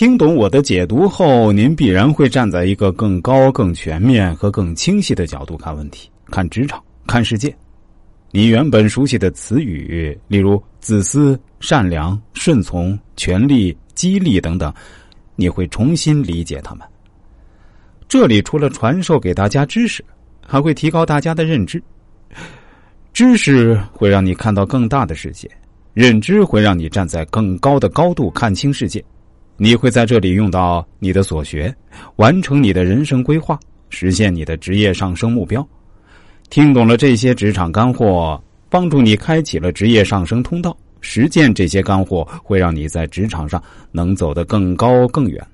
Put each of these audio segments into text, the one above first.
听懂我的解读后，您必然会站在一个更高、更全面和更清晰的角度看问题、看职场、看世界。你原本熟悉的词语，例如自私、善良、顺从、权力、激励等等，你会重新理解他们。这里除了传授给大家知识，还会提高大家的认知。知识会让你看到更大的世界，认知会让你站在更高的高度看清世界。你会在这里用到你的所学，完成你的人生规划，实现你的职业上升目标。听懂了这些职场干货，帮助你开启了职业上升通道。实践这些干货，会让你在职场上能走得更高更远。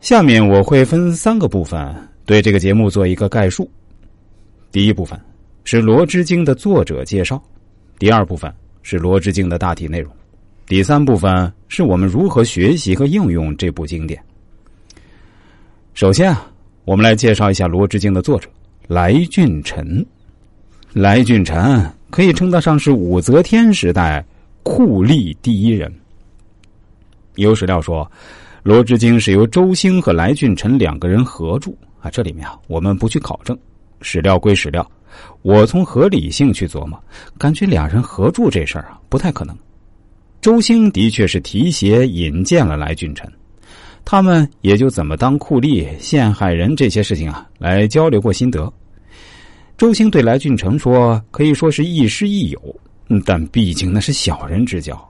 下面我会分三个部分对这个节目做一个概述。第一部分是《罗织经》的作者介绍，第二部分是《罗织经》的大体内容。第三部分是我们如何学习和应用这部经典。首先啊，我们来介绍一下《罗织经》的作者来俊臣。来俊臣可以称得上是武则天时代酷吏第一人。有史料说，《罗织经》是由周兴和来俊臣两个人合著啊。这里面啊，我们不去考证，史料归史料。我从合理性去琢磨，感觉俩人合著这事儿啊，不太可能。周兴的确是提携引荐了来俊臣，他们也就怎么当酷吏、陷害人这些事情啊，来交流过心得。周兴对来俊臣说：“可以说是亦师亦友，但毕竟那是小人之交。”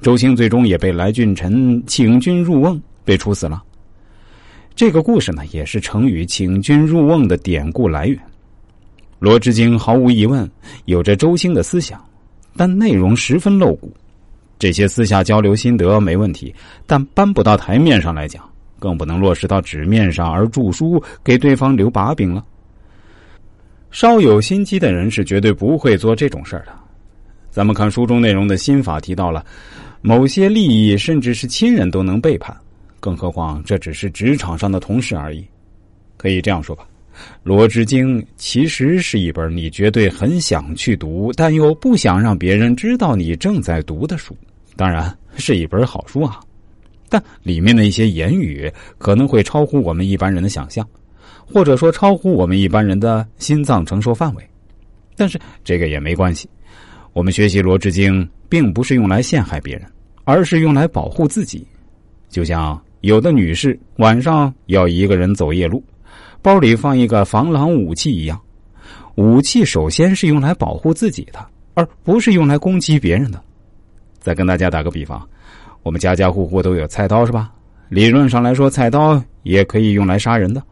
周兴最终也被来俊臣请君入瓮，被处死了。这个故事呢，也是成语“请君入瓮”的典故来源。《罗织经》毫无疑问有着周兴的思想，但内容十分露骨。这些私下交流心得没问题，但搬不到台面上来讲，更不能落实到纸面上而著书给对方留把柄了。稍有心机的人是绝对不会做这种事儿的。咱们看书中内容的心法提到了，某些利益甚至是亲人都能背叛，更何况这只是职场上的同事而已。可以这样说吧，《罗织经》其实是一本你绝对很想去读，但又不想让别人知道你正在读的书。当然是一本好书啊，但里面的一些言语可能会超乎我们一般人的想象，或者说超乎我们一般人的心脏承受范围。但是这个也没关系，我们学习《罗织经》并不是用来陷害别人，而是用来保护自己。就像有的女士晚上要一个人走夜路，包里放一个防狼武器一样，武器首先是用来保护自己的，而不是用来攻击别人的。再跟大家打个比方，我们家家户户都有菜刀，是吧？理论上来说，菜刀也可以用来杀人的，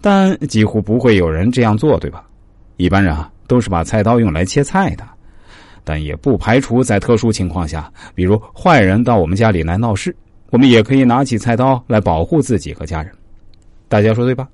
但几乎不会有人这样做，对吧？一般人啊，都是把菜刀用来切菜的。但也不排除在特殊情况下，比如坏人到我们家里来闹事，我们也可以拿起菜刀来保护自己和家人。大家说对吧？